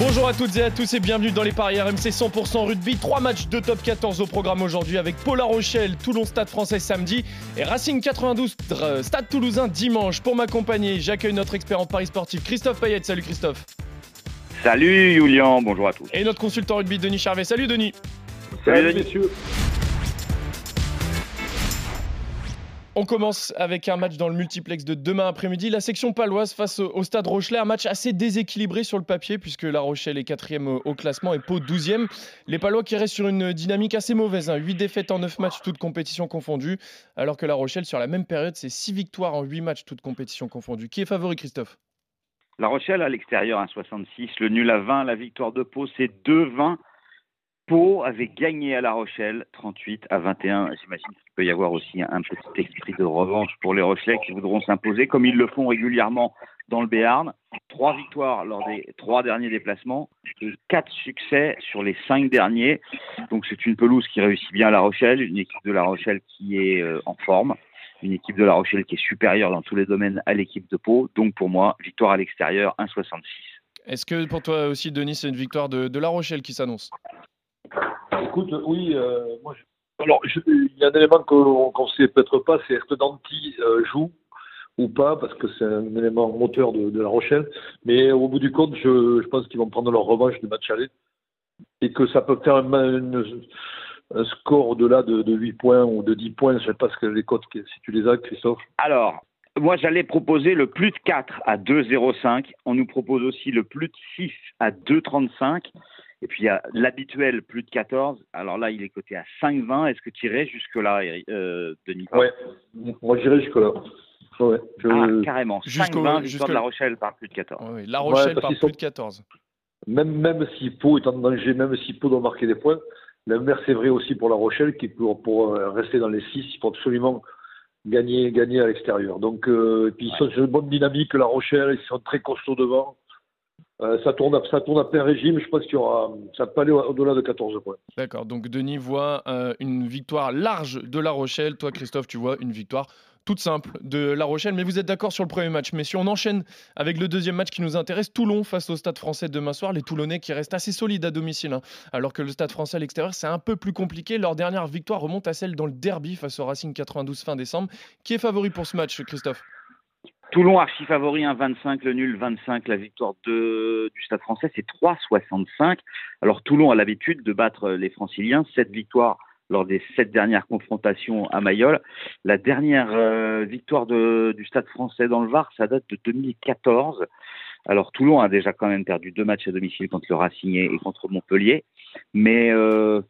Bonjour à toutes et à tous et bienvenue dans les paris RMC 100% rugby. Trois matchs de top 14 au programme aujourd'hui avec Paula Rochelle, Toulon Stade français samedi et Racing 92 Stade Toulousain dimanche. Pour m'accompagner, j'accueille notre expert en paris sportif Christophe Payette. Salut Christophe. Salut Julian, bonjour à tous. Et notre consultant rugby Denis Charvet. Salut Denis. Salut, Salut messieurs. On commence avec un match dans le multiplex de demain après-midi. La section paloise face au Stade Rochelet, un match assez déséquilibré sur le papier puisque La Rochelle est quatrième au classement et Pau douzième. Les Palois qui restent sur une dynamique assez mauvaise, hein. 8 défaites en 9 matchs, toutes compétitions confondues, alors que La Rochelle sur la même période, c'est 6 victoires en 8 matchs, toutes compétitions confondues. Qui est favori Christophe? La Rochelle à l'extérieur, 1,66, le nul à 20, la victoire de Pau c'est 2-20. Pau avait gagné à La Rochelle 38 à 21. J'imagine qu'il peut y avoir aussi un petit esprit de revanche pour les Rochelais qui voudront s'imposer comme ils le font régulièrement dans le Béarn. Trois victoires lors des trois derniers déplacements et quatre succès sur les cinq derniers. Donc c'est une pelouse qui réussit bien à La Rochelle, une équipe de La Rochelle qui est euh, en forme, une équipe de La Rochelle qui est supérieure dans tous les domaines à l'équipe de Pau. Donc pour moi, victoire à l'extérieur 1,66. Est-ce que pour toi aussi, Denis, c'est une victoire de, de La Rochelle qui s'annonce? Écoute, oui, euh, alors il y a un élément qu'on ne sait peut-être pas, c'est est-ce que Danti euh, joue ou pas, parce que c'est un élément moteur de, La Rochelle. Mais au bout du compte, je, pense qu'ils vont prendre leur revanche du match aller et que ça peut faire un score au-delà de, de, 8 points ou de 10 points. Je ne sais pas ce que les cotes, si tu les as, Christophe. Alors, moi, j'allais proposer le plus de 4 à 2,05. On nous propose aussi le plus de 6 à 2,35. Et puis il y a l'habituel plus de 14. Alors là, il est coté à 5,20. Est-ce que tu irais jusque-là, euh, Denis Ouais, moi j'irais jusque-là. Ouais, Ah, carrément. 5,20 jusqu'à de La Rochelle par plus de 14. Oui, la Rochelle par plus de 14. Même, même si Pau est en danger, même si Pau doit marquer des points, l'inverse est vrai aussi pour La Rochelle, qui pour, pour euh, rester dans les 6, il faut absolument gagner, gagner à l'extérieur. Donc, euh, et puis ils sont sur une bonne dynamique, La Rochelle, ils sont très costauds devant. Euh, ça, tourne, à plein régime. Je pense qu'il y aura. Ça peut aller au-delà de 14 points. D'accord. Donc Denis voit euh, une victoire large de La Rochelle. Toi, Christophe, tu vois une victoire toute simple de La Rochelle. Mais vous êtes d'accord sur le premier match. Mais si on enchaîne avec le deuxième match qui nous intéresse, Toulon face au Stade français demain soir. Les Toulonnais qui restent assez solides à domicile. Hein. alors que le Stade français à l'extérieur, c'est un peu plus compliqué. Leur dernière victoire remonte à celle dans le derby face au Racing 92 fin décembre. Qui est favori pour ce match, Christophe? Toulon archi favori 1,25, le nul 25, la victoire du Stade français c'est 3,65. Alors Toulon a l'habitude de battre les franciliens, 7 victoires lors des sept dernières confrontations à Mayol. La dernière euh, victoire du Stade français dans le Var, ça date de 2014. Alors Toulon a déjà quand même perdu deux matchs à domicile contre le Racing et contre Montpellier, mais euh,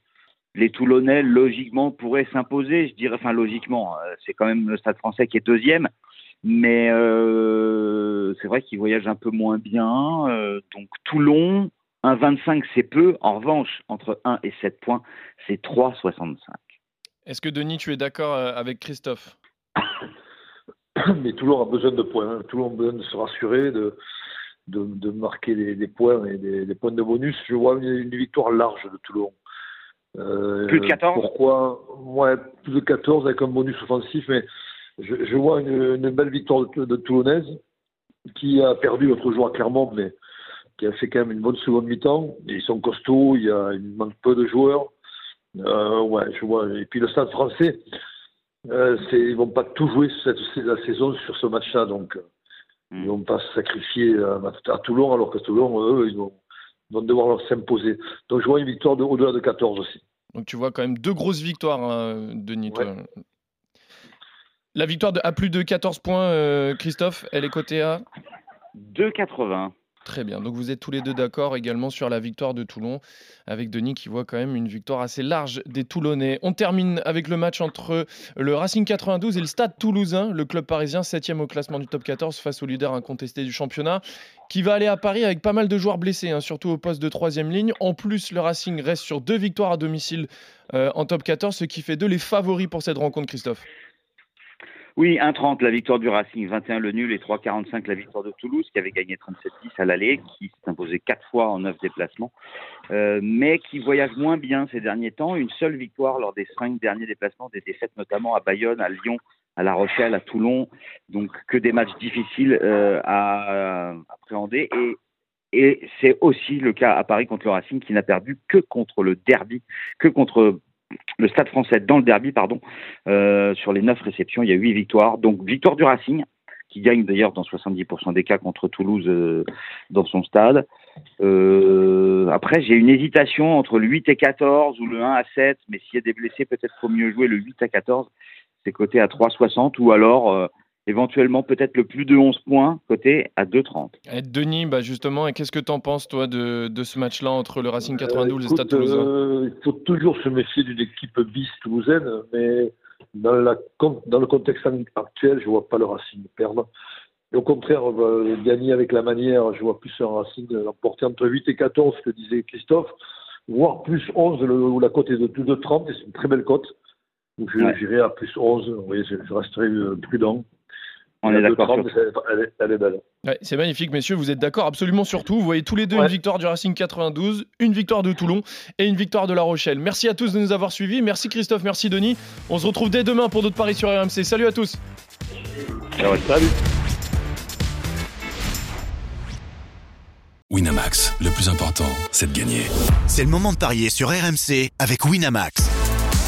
les Toulonnais logiquement pourraient s'imposer. Je dirais, enfin logiquement, euh, c'est quand même le Stade français qui est deuxième. Mais euh, c'est vrai qu'il voyage un peu moins bien. Euh, donc Toulon, 1,25 c'est peu. En revanche, entre 1 et 7 points, c'est 3,65. Est-ce que Denis, tu es d'accord euh, avec Christophe? Mais Toulon a besoin de points. Hein. Toulon a besoin de se rassurer, de, de, marquer des, points et des, points de bonus. Je vois une, victoire large de Toulon. plus de 14 Pourquoi? Ouais, plus de 14 avec un bonus offensif, mais je, vois une, belle victoire de, de, Toulonnaise qui a perdu l'autre jour à Clermont, mais qui a fait quand même une bonne seconde mi-temps. Ils sont costauds, il, y a, il manque peu de joueurs. Euh, ouais, je vois. Et puis le stade français, euh, ils vont pas tout jouer cette, la saison sur ce match-là, donc hmm. ils vont pas se sacrifier à, Toulon, alors que Toulon, eux, ils vont, devoir s'imposer. Donc je vois une victoire au-delà de 14 aussi. Donc tu vois quand même deux grosses victoires, hein, Denis. La victoire de, à plus de 14 points, euh, Christophe, elle est cotée à 2,80. Très bien. Donc vous êtes tous les deux d'accord également sur la victoire de Toulon, avec Denis qui voit quand même une victoire assez large des Toulonnais. On termine avec le match entre le Racing 92 et le Stade Toulousain, le club parisien 7 au classement du top 14 face au leader incontesté du championnat, qui va aller à Paris avec pas mal de joueurs blessés, hein, surtout au poste de troisième ligne. En plus, le Racing reste sur deux victoires à domicile euh, en top 14, ce qui fait d'eux les favoris pour cette rencontre, Christophe. Oui, 1,30 la victoire du Racing, 21 le nul et 3,45 la victoire de Toulouse qui avait gagné 37-10 à l'aller, qui s'est imposé quatre fois en neuf déplacements, euh, mais qui voyage moins bien ces derniers temps. Une seule victoire lors des cinq derniers déplacements, des défaites notamment à Bayonne, à Lyon, à La Rochelle, à Toulon, donc que des matchs difficiles euh, à appréhender et et c'est aussi le cas à Paris contre le Racing qui n'a perdu que contre le derby, que contre le Stade français dans le derby, pardon. Euh, sur les neuf réceptions, il y a huit victoires. Donc victoire du Racing, qui gagne d'ailleurs dans 70% des cas contre Toulouse euh, dans son stade. Euh, après, j'ai une hésitation entre le 8 et 14 ou le 1 à 7, mais s'il y a des blessés, peut-être faut mieux jouer le 8 à 14. C'est coté à 3,60 ou alors éventuellement peut-être le plus de 11 points, côté à 2,30. Et Denis, bah justement, qu'est-ce que tu en penses, toi, de, de ce match-là entre le Racing 92 et le Stade Toulousain euh, Il faut toujours se méfier d'une équipe bis toulousaine, mais dans, la, dans le contexte actuel, je ne vois pas le Racing perdre. Et au contraire, gagner avec la manière, je vois plus un Racing l'emporter entre 8 et 14, ce que disait Christophe, voire plus 11, où la cote est de, de 30, et c'est une très belle cote. Donc je j'irai à plus 11, oui, je resterai euh, prudent. On est d'accord. c'est magnifique, messieurs. Vous êtes d'accord absolument sur tout. Vous voyez tous les deux une victoire du Racing 92, une victoire de Toulon et une victoire de La Rochelle. Merci à tous de nous avoir suivis. Merci Christophe, merci Denis. On se retrouve dès demain pour d'autres paris sur RMC. Salut à tous. salut. Winamax, le plus important, c'est de gagner. C'est le moment de parier sur RMC avec Winamax.